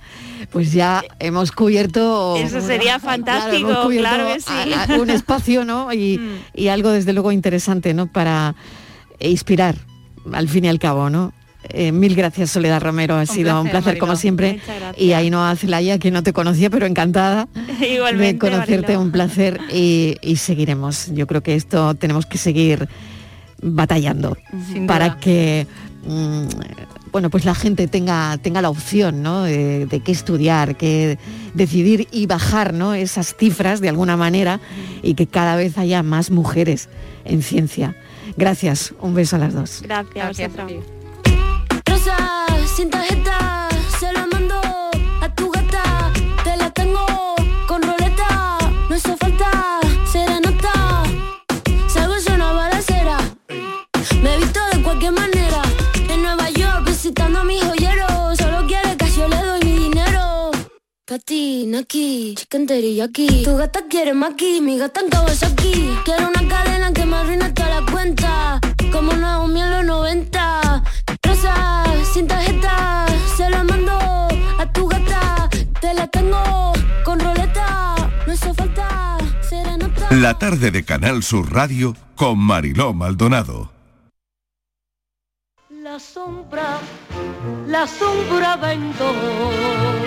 pues ya hemos cubierto... Eso sería fantástico, claro, que sí. un espacio, ¿no? Y, mm. y algo desde luego interesante, ¿no? Para inspirar al fin y al cabo, ¿no? Eh, mil gracias Soledad Romero, ha sido un placer como siempre. Y ahí no hace Celaya, que no te conocía, pero encantada de conocerte, un placer y, seguiremos. Yo creo que esto tenemos que seguir batallando para que mm, bueno, pues la gente tenga, tenga la opción ¿no? de, qué estudiar, qué decidir y bajar ¿no? esas cifras de alguna manera y que cada vez haya más mujeres en ciencia. Gracias, un beso a las dos. Gracias, Gracias Rosa, Patina aquí, chicken teriyaki. Tu gata quiere maki, mi gata en Kawasaki. Quiero una cadena que me arruine toda la cuenta. Como Naomi en los 90. Rosa, sin tarjeta, se la mando a tu gata. Te la tengo con roleta, no hace falta serenata. La tarde de Canal Sur Radio con Mariló Maldonado. La sombra, la sombra vendo.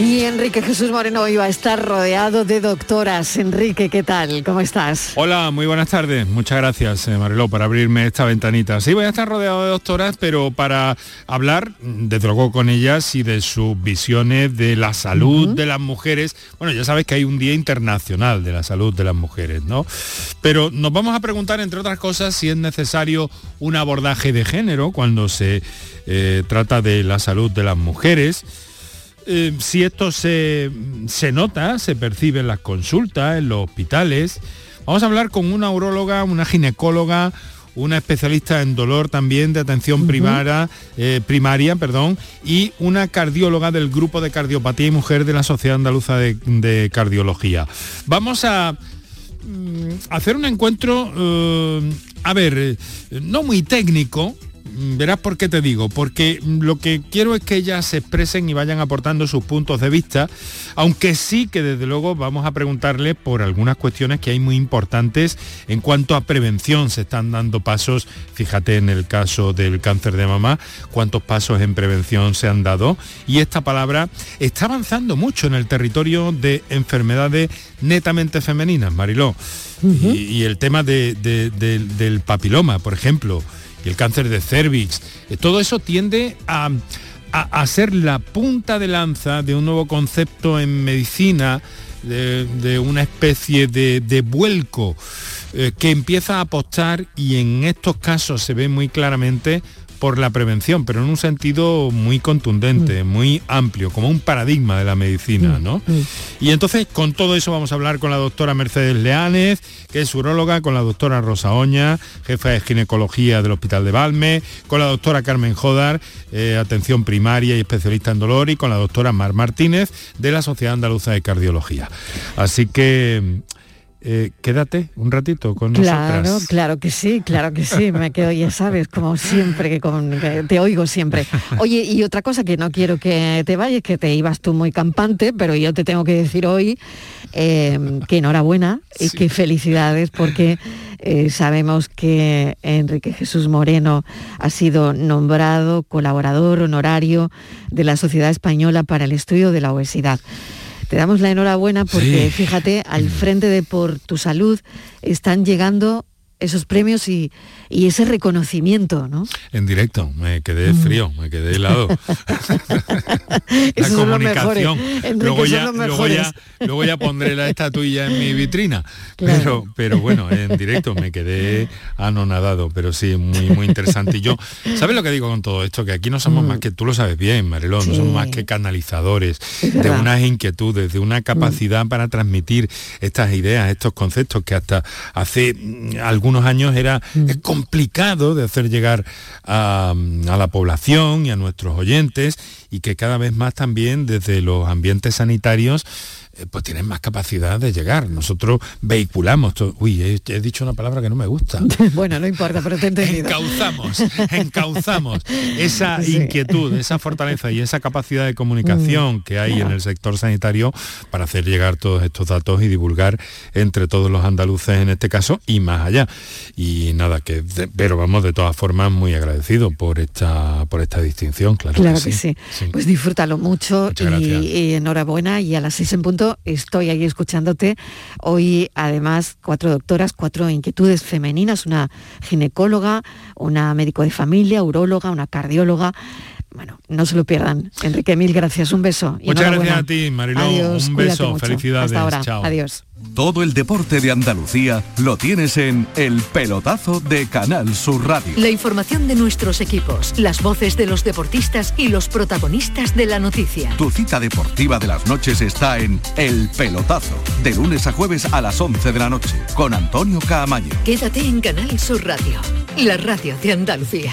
Y Enrique Jesús Moreno iba a estar rodeado de doctoras. Enrique, ¿qué tal? ¿Cómo estás? Hola, muy buenas tardes. Muchas gracias, eh, Mariló, por abrirme esta ventanita. Sí, voy a estar rodeado de doctoras, pero para hablar, desde luego, con ellas y de sus visiones de la salud de las mujeres. Bueno, ya sabes que hay un Día Internacional de la Salud de las Mujeres, ¿no? Pero nos vamos a preguntar, entre otras cosas, si es necesario un abordaje de género cuando se eh, trata de la salud de las mujeres. Eh, si esto se, se nota, se percibe en las consultas, en los hospitales. Vamos a hablar con una uróloga, una ginecóloga, una especialista en dolor también de atención primaria, eh, primaria perdón, y una cardióloga del grupo de cardiopatía y mujer de la Sociedad Andaluza de, de Cardiología. Vamos a mm, hacer un encuentro, eh, a ver, eh, no muy técnico, Verás por qué te digo, porque lo que quiero es que ellas se expresen y vayan aportando sus puntos de vista, aunque sí que desde luego vamos a preguntarle por algunas cuestiones que hay muy importantes en cuanto a prevención. Se están dando pasos, fíjate en el caso del cáncer de mamá, cuántos pasos en prevención se han dado. Y esta palabra está avanzando mucho en el territorio de enfermedades netamente femeninas, Mariló. y, y, el tema de, de, de, del papiloma, por ejemplo y el cáncer de cervix. Eh, todo eso tiende a, a, ser la punta de lanza de un nuevo concepto en medicina, de, de una especie de, de vuelco eh, que empieza a apostar y en estos casos se ve muy claramente por la prevención, pero en un sentido muy contundente, mm. muy amplio, como un paradigma de la medicina, ¿no? Mm. Y entonces con todo eso vamos a hablar con la doctora Mercedes Leánez, que es uróloga, con la doctora Rosa Oña, jefa de ginecología del Hospital de Balme, con la doctora Carmen Jodar, eh, atención primaria y especialista en dolor, y con la doctora Mar Martínez, de la Sociedad Andaluza de Cardiología. Así que eh, quédate un ratito con claro, nosotras. Claro que sí, claro que sí, me quedo, ya sabes, como siempre, que, con, que te oigo siempre. Oye, y otra cosa que no quiero que te vayas, que te ibas tú muy campante, pero yo te tengo que decir hoy eh, que enhorabuena sí. y que felicidades porque eh, sabemos que Enrique Jesús Moreno ha sido nombrado colaborador honorario de la Sociedad Española para el Estudio de la Obesidad. Te damos la enhorabuena porque, sí. fíjate, al frente de Por tu Salud están llegando esos premios y, y ese reconocimiento, ¿no? En directo, me quedé frío, me quedé helado. la comunicación. luego, ya, luego, ya, luego ya pondré la estatuilla en mi vitrina. Claro. Pero, pero bueno, en directo me quedé anonadado, pero sí, muy, muy interesante. Y yo, ¿sabes lo que digo con todo esto? Que aquí no somos más que, tú lo sabes bien, Marilón, no Mm. Sí. somos más que canalizadores Es de unas inquietudes, de una capacidad para transmitir estas ideas, estos conceptos que hasta hace mm, algunos años era Mm. es complicado de hacer llegar a, a la población y a nuestros oyentes y que cada vez más también desde los ambientes sanitarios pues tienen más capacidad de llegar. Nosotros vehiculamos todo. Uy, he, he dicho una palabra que no me gusta. bueno, no importa, pero te he entendido. Encauzamos, encauzamos esa inquietud, esa fortaleza y esa capacidad de comunicación que hay en el sector sanitario para hacer llegar todos estos datos y divulgar entre todos los andaluces en este caso y más allá. Y nada, que de- pero vamos de todas formas muy agradecido por esta por esta distinción, claro, Claro que sí. Pues disfrútalo mucho y enhorabuena y a las seis en punto estoy ahí escuchándote. Hoy además cuatro doctoras, cuatro inquietudes femeninas, una ginecóloga, una médico de familia, uróloga, una cardióloga. Bueno, no se lo pierdan. Enrique, mil gracias. Un beso. y Muchas gracias a ti, Mariló. Adiós, Un beso, felicidades. Hasta ahora. Chao. Adiós. Todo el deporte de Andalucía lo tienes en El Pelotazo de Canal Sur Radio. La información de nuestros equipos, las voces de los deportistas y los protagonistas de la noticia. Tu cita deportiva de las noches está en El Pelotazo, de lunes a jueves a las 11 de la noche, con Antonio Caamaño. Quédate en Canal Sur Radio, la radio de Andalucía.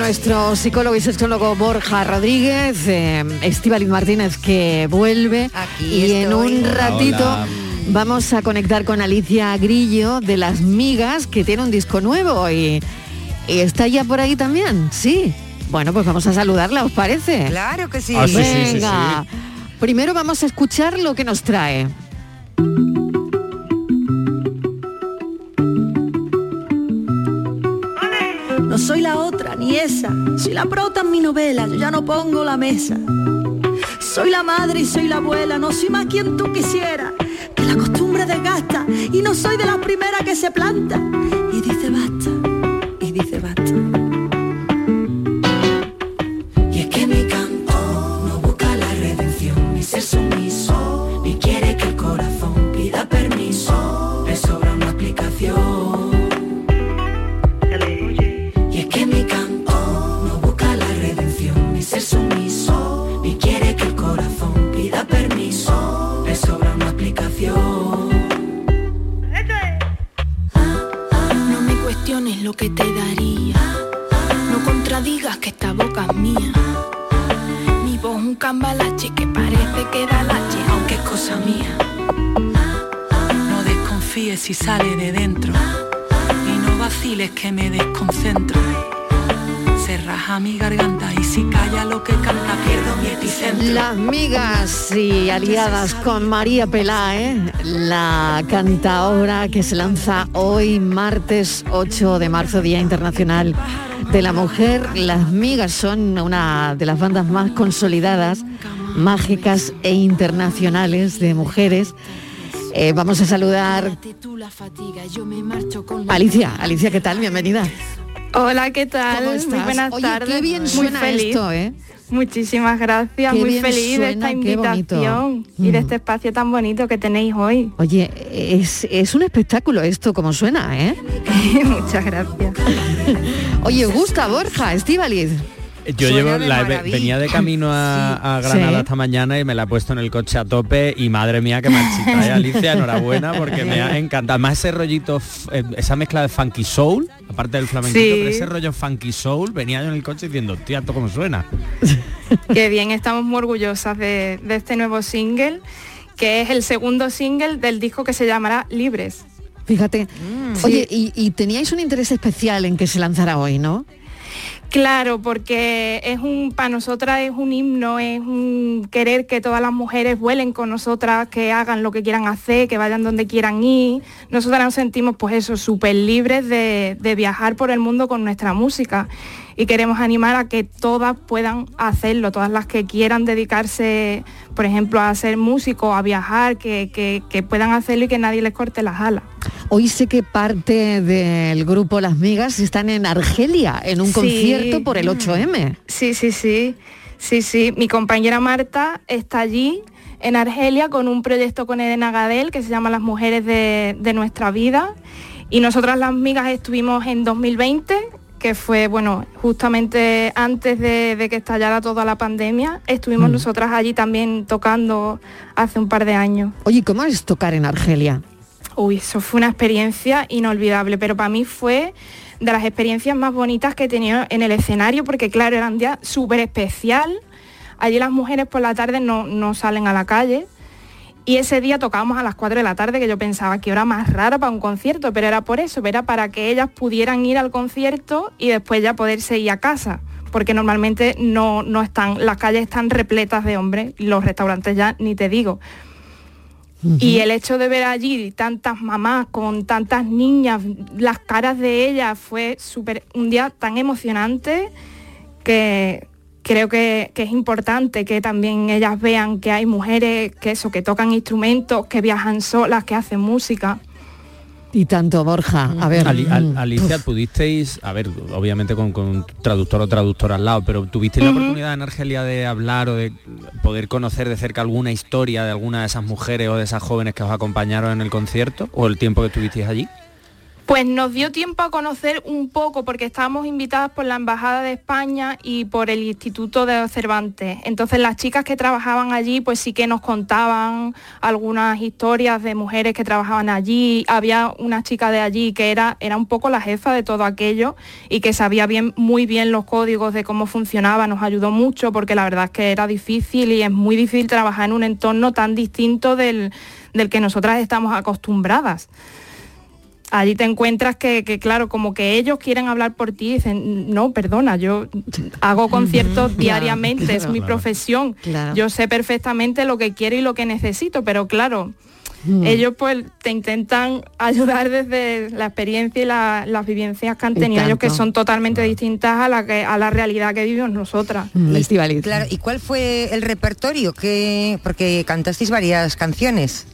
Nuestro psicólogo y sexólogo Borja Rodríguez, eh, Estíbaliz Martínez que vuelve y en un ratito Hola. vamos a conectar con Alicia Grillo de Las Migas que tiene un disco nuevo y, y está ya por ahí también, sí. Bueno, pues vamos a saludarla, ¿os parece? Claro que sí. Ah, sí, sí, sí, sí. Venga. Primero vamos a escuchar lo que nos trae. Soy la prota en mi novela, yo ya no pongo la mesa. Soy la madre y soy la abuela, no soy más quien tú quisieras, que la costumbre desgasta y no soy de las primeras que se planta. Y dice basta, permiso, le sobra una explicación. No me cuestiones lo que te daría, no contradigas que esta boca es mía. Mi voz un cambalache que parece que da lache, aunque es cosa mía. No desconfíes si sale de dentro y no vaciles que me desconcentro. Se raja mi garganta y si calla lo que canta pierdo mi epicentro. Las migas y aliadas con María Peláe, la cantaora que se lanza hoy martes 8 de marzo, Día Internacional de la Mujer. Las migas son una de las bandas más consolidadas, mágicas e internacionales de mujeres. Eh, vamos a saludar Alicia. Alicia, ¿qué tal? Bienvenida. Hola, ¿qué tal? ¿Cómo Muy buenas Oye, tardes. qué bien Muy suena feliz. esto, ¿eh? Muchísimas gracias, Qué muy feliz de esta invitación y de Mm. este espacio tan bonito que tenéis hoy. Oye, es, es un espectáculo esto, como suena, ¿eh? Muchas gracias. Oye, ¿os gusta Borja, Estíbaliz? Yo llevo de la, venía de camino a, a Granada Sí. esta mañana y me la he puesto en el coche a tope y madre mía que marchita, ¿eh? Alicia, enhorabuena porque me ha encantado. Además ese rollito, eh, esa mezcla de funky soul, aparte del flamenquito, Sí. pero ese rollo funky soul, venía yo en el coche diciendo, tía, ¿esto cómo suena? Qué bien, estamos muy orgullosas de, de este nuevo single, que es el segundo single del disco que se llamará Libres. Fíjate. Mm. Oye, y, y teníais un interés especial en que se lanzara hoy, ¿no? Claro, porque es un, para nosotras es un himno, es un querer que todas las mujeres vuelen con nosotras, que hagan lo que quieran hacer, que vayan donde quieran ir. Nosotras nos sentimos pues eso, súper libres de, de viajar por el mundo con nuestra música y queremos animar a que todas puedan hacerlo, todas las que quieran dedicarse, por ejemplo, a ser músicos, a viajar, que, que- que puedan hacerlo y que nadie les corte las alas. Hoy sé que parte del grupo Las Migas están en Argelia, en un Sí. concierto por el 8M. Sí, sí, sí. Sí, sí. Mi compañera Marta está allí en Argelia con un proyecto con Elena Gadel que se llama Las Mujeres de, de Nuestra Vida. Y nosotras las migas estuvimos en 2020, que fue, bueno, justamente antes de, de que estallara toda la pandemia. Estuvimos Mm. nosotras allí también tocando hace un par de años. Oye, ¿cómo es tocar en Argelia? Uy, eso fue una experiencia inolvidable, pero para mí fue de las experiencias más bonitas que he tenido en el escenario, porque claro, era un día súper especial. Allí las mujeres por la tarde no, no salen a la calle. Y ese día tocábamos a las 4 de la tarde, que yo pensaba que hora más rara para un concierto, pero era por eso, era para que ellas pudieran ir al concierto y después ya poderse ir a casa, porque normalmente no, no están, las calles están repletas de hombres, los restaurantes ya ni te digo. Y el hecho de ver allí tantas mamás con tantas niñas, las caras de ellas, fue súper un día tan emocionante que creo que, que es importante que también ellas vean que hay mujeres que eso, que tocan instrumentos, que viajan solas, que hacen música. Y tanto, Borja. A ver. Ali- al- mm, Alicia, uf. pudisteis, a ver, obviamente con, con un traductor o traductora al lado, pero ¿tuvisteis la oportunidad en Argelia de hablar o de poder conocer de cerca alguna historia de alguna de esas mujeres o de esas jóvenes que os acompañaron en el concierto o el tiempo que estuvisteis allí? Pues nos dio tiempo a conocer un poco porque estábamos invitadas por la Embajada de España y por el Instituto de Cervantes. Entonces las chicas que trabajaban allí pues sí que nos contaban algunas historias de mujeres que trabajaban allí. Había una chica de allí que era, era un poco la jefa de todo aquello y que sabía bien, muy bien los códigos de cómo funcionaba. Nos ayudó mucho porque la verdad es que era difícil y es muy difícil trabajar en un entorno tan distinto del, del que nosotras estamos acostumbradas allí te encuentras que, que, claro, como que ellos quieren hablar por ti y dicen, no, perdona, yo hago conciertos Claro, diariamente, es mi Claro. profesión, Claro. yo sé perfectamente lo que quiero y lo que necesito, pero claro, Mm. ellos pues te intentan ayudar desde la experiencia y la- las vivencias que han tenido ellos, que son totalmente distintas a la, que, a la realidad que vivimos nosotras. Mm. Claro, ¿y cuál fue el repertorio? que Porque cantasteis varias canciones.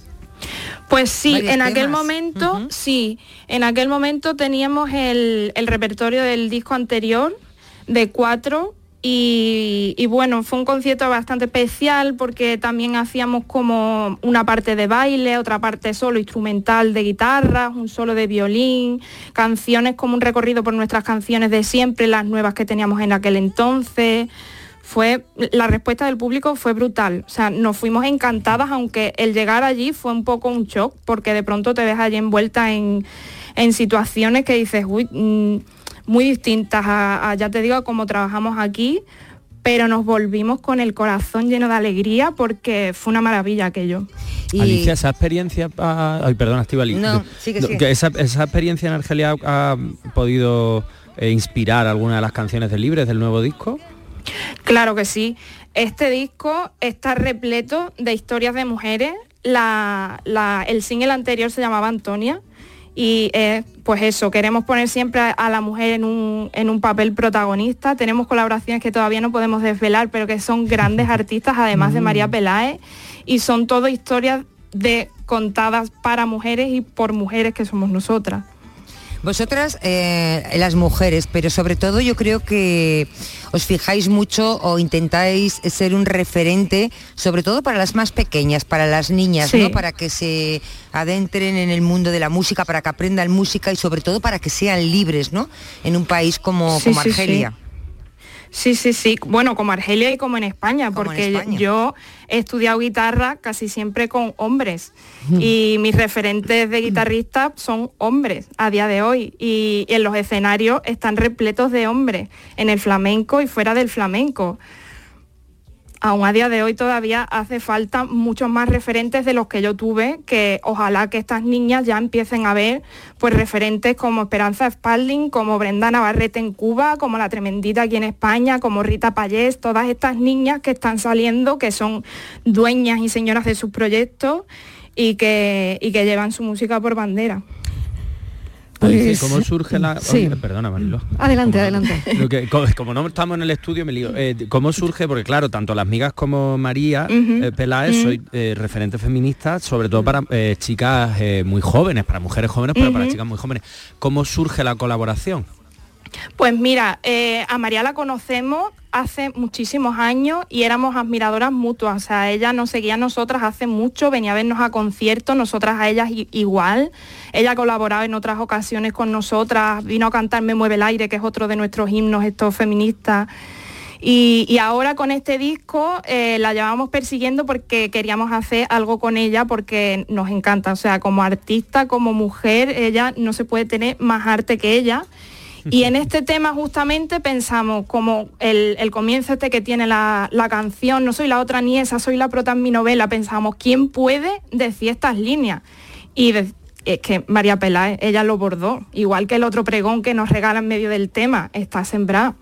Pues sí, Varios en aquel temas. momento, sí, en aquel momento teníamos el, el repertorio del disco anterior de cuatro y, y bueno, fue un concierto bastante especial porque también hacíamos como una parte de baile, otra parte solo instrumental de guitarra, un solo de violín, canciones como un recorrido por nuestras canciones de siempre, las nuevas que teníamos en aquel entonces fue la respuesta del público fue brutal. O sea, nos fuimos encantadas, aunque el llegar allí fue un poco un shock, porque de pronto te ves allí envuelta en, en situaciones que dices, uy, mm, muy distintas a, a, ya te digo, a cómo trabajamos aquí, pero nos volvimos con el corazón lleno de alegría porque fue una maravilla aquello. Alicia, esa experiencia, ah, ay, perdona, Estíbaliz. No, sigue, sigue. que esa, esa experiencia en Argelia ha podido eh, inspirar alguna de las canciones de Libres del nuevo disco. Claro que sí. Este disco está repleto de historias de mujeres. La- la- el single anterior se llamaba Antonia y eh, pues eso, queremos poner siempre a, a la mujer en un, en un papel protagonista. Tenemos colaboraciones que todavía no podemos desvelar, pero que son grandes artistas, además de María Peláez, y son todo historias de contadas para mujeres y por mujeres que somos nosotras. Vosotras, eh, las mujeres, pero sobre todo yo creo que os fijáis mucho o intentáis ser un referente, sobre todo para las más pequeñas, para las niñas, Sí. ¿no? Para que se adentren en el mundo de la música, para que aprendan música y sobre todo para que sean libres, ¿no? En un país como, Sí, como Argelia. Sí, sí, sí. Bueno, como Argelia y como en España, porque España. yo he estudiado guitarra casi siempre con hombres y mis referentes de guitarristas son hombres a día de hoy y, y en los escenarios están repletos de hombres, en el flamenco y fuera del flamenco. Aún a día de hoy todavía hace falta muchos más referentes de los que yo tuve, que ojalá que estas niñas ya empiecen a ver pues referentes como Esperanza Spalding, como Brenda Navarrete en Cuba, como la Tremendita aquí en España, como Rita Payés, todas estas niñas que están saliendo, que son dueñas y señoras de sus proyectos y que, y que llevan su música por bandera. Pues, ¿Cómo surge la...? sí. Oye, perdona, Marilo. Adelante, adelante. Lo que- co- como no estamos en el estudio, me lío. Eh, ¿Cómo surge? Porque claro, tanto las migas como María eh, Peláez soy eh, referente feminista, sobre todo para eh, chicas eh, muy jóvenes, para mujeres jóvenes, pero para chicas muy jóvenes. ¿Cómo surge la colaboración? Pues mira, eh, a María la conocemos hace muchísimos años y éramos admiradoras mutuas. O sea, ella nos seguía a nosotras hace mucho, venía a vernos a conciertos, nosotras a ellas igual. Ella colaboraba en otras ocasiones con nosotras, vino a cantar Me mueve el aire, que es otro de nuestros himnos, estos feministas. Y, y ahora con este disco eh, la llevamos persiguiendo porque queríamos hacer algo con ella porque nos encanta. O sea, como artista, como mujer, ella no se puede tener más arte que ella. Y en este tema justamente pensamos como el, comienzo este que tiene la, canción, no soy la otra ni esa, soy la prota en mi novela, pensamos, ¿quién puede decir estas líneas? Y es que María Peláez, ella lo bordó, igual que el otro pregón que nos regala en medio del tema, está sembrado.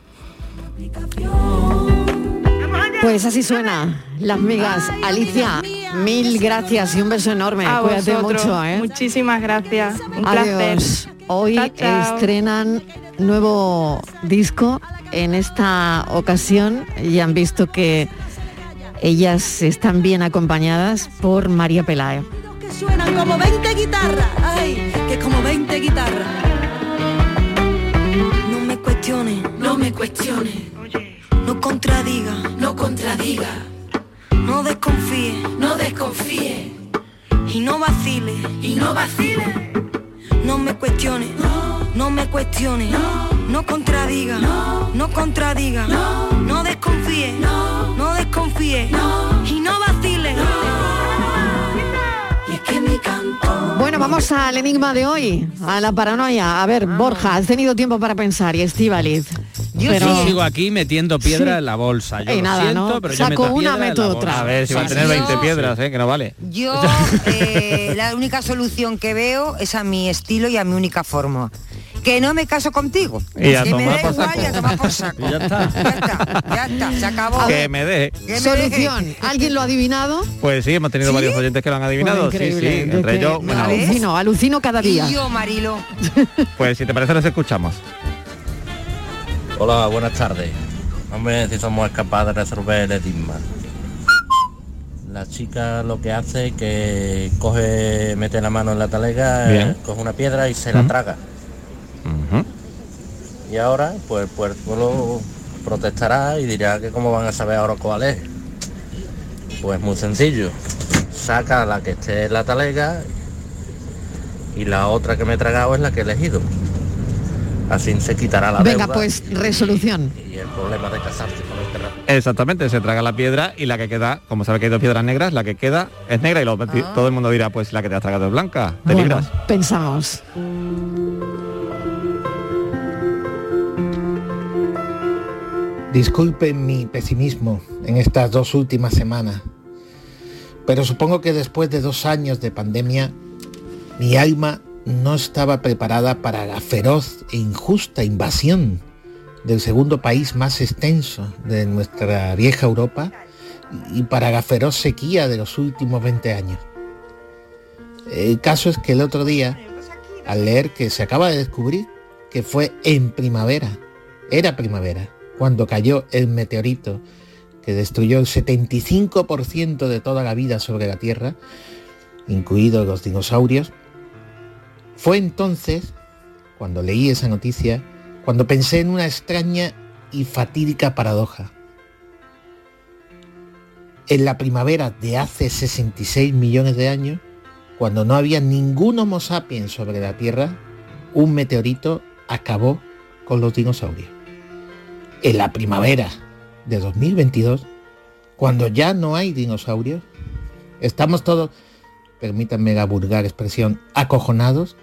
Pues así suena las migas. Alicia, mil gracias y un beso enorme. A Cuídate vosotros. mucho, ¿eh? Muchísimas gracias. Un placer. Adiós. Hoy Chao, chao. estrenan nuevo disco. En esta ocasión ya han visto que ellas están bien acompañadas por María Peláez. Que suenan como 20 guitarras, ay, que como 20 guitarras. No me cuestione, No me cuestione, no contradiga, no contradiga, no desconfíe no desconfíe. Y no vacile. y no vacile. No me cuestione, no. me cuestione, no. Contradiga, no. contradiga, no. Desconfíe, no. desconfíe. Y no vacile. Y es que mi canto Bueno, vamos al enigma de hoy, a la paranoia. A ver, Borja, has tenido tiempo para pensar y Estíbaliz. Yo sigo aquí metiendo piedra Sí. en la bolsa. Yo Y lo nada, siento, ¿no? pero yo Saco meto una, meto la otra. bolsa. A ver, si va a tener Yo- 20 piedras, ¿eh? que no vale. Yo eh, la única solución que veo es a mi estilo y a mi única forma. Que no me caso contigo. Y a que me por igual saco. y a tomar por saco. Ya está. Ya está, ya está, se acabó. Que me me Solución, deje. ¿alguien lo ha adivinado? Pues sí, hemos tenido ¿Sí? varios oyentes que lo han adivinado. Pues sí, sí. Entre ellos, bueno, alucino, alucino cada día. Y yo, Marilo. pues si te parece los escuchamos. Hola, buenas tardes. Hombre, si somos capaces de resolver el enigma. La chica lo que hace es que coge, mete la mano en la talega, Bien. coge una piedra y se la traga. Y ahora, pues, pues el pueblo protestará y dirá que cómo van a saber ahora cuál es. Pues muy sencillo. Saca la que esté en la talega y la otra que me he tragado es la que he elegido. Así se quitará la Venga, deuda pues resolución. y el problema de casarse con el terreno. Exactamente, se traga la piedra y la que queda, como sabe que hay dos piedras negras, la que queda es negra y lo- todo el mundo dirá, pues la que te has tragado es blanca. Te Bueno, libras. pensamos. Disculpen mi pesimismo en estas dos últimas semanas, pero supongo que después de dos años de pandemia, mi alma no estaba preparada para la feroz e injusta invasión del segundo país más extenso de nuestra vieja Europa y para la feroz sequía de los últimos 20 años. El caso es que el otro día, al leer que se acaba de descubrir que fue en primavera, era primavera, cuando cayó el meteorito que destruyó el 75% de toda la vida sobre la Tierra, incluidos los dinosaurios, fue entonces, cuando leí esa noticia, cuando pensé en una extraña y fatídica paradoja. En la primavera de hace 66 millones de años, cuando no había ningún Homo sapiens sobre la Tierra, un meteorito acabó con los dinosaurios. en la primavera de 2022, cuando ya no hay dinosaurios, estamos todos, permítanme la vulgar expresión, acojonados,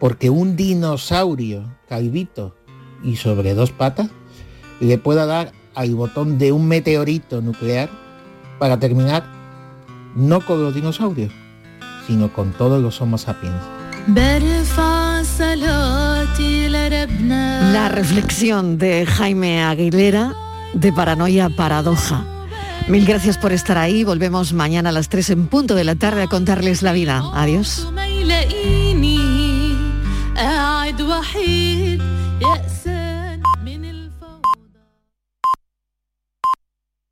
porque un dinosaurio calvito y sobre dos patas le pueda dar al botón de un meteorito nuclear para terminar no con los dinosaurios, sino con todos los Homo sapiens. La reflexión de Jaime Aguilera de Paranoia Paradoja. Mil gracias por estar ahí. Volvemos mañana a las 3 en punto de la tarde a contarles la vida. Adiós.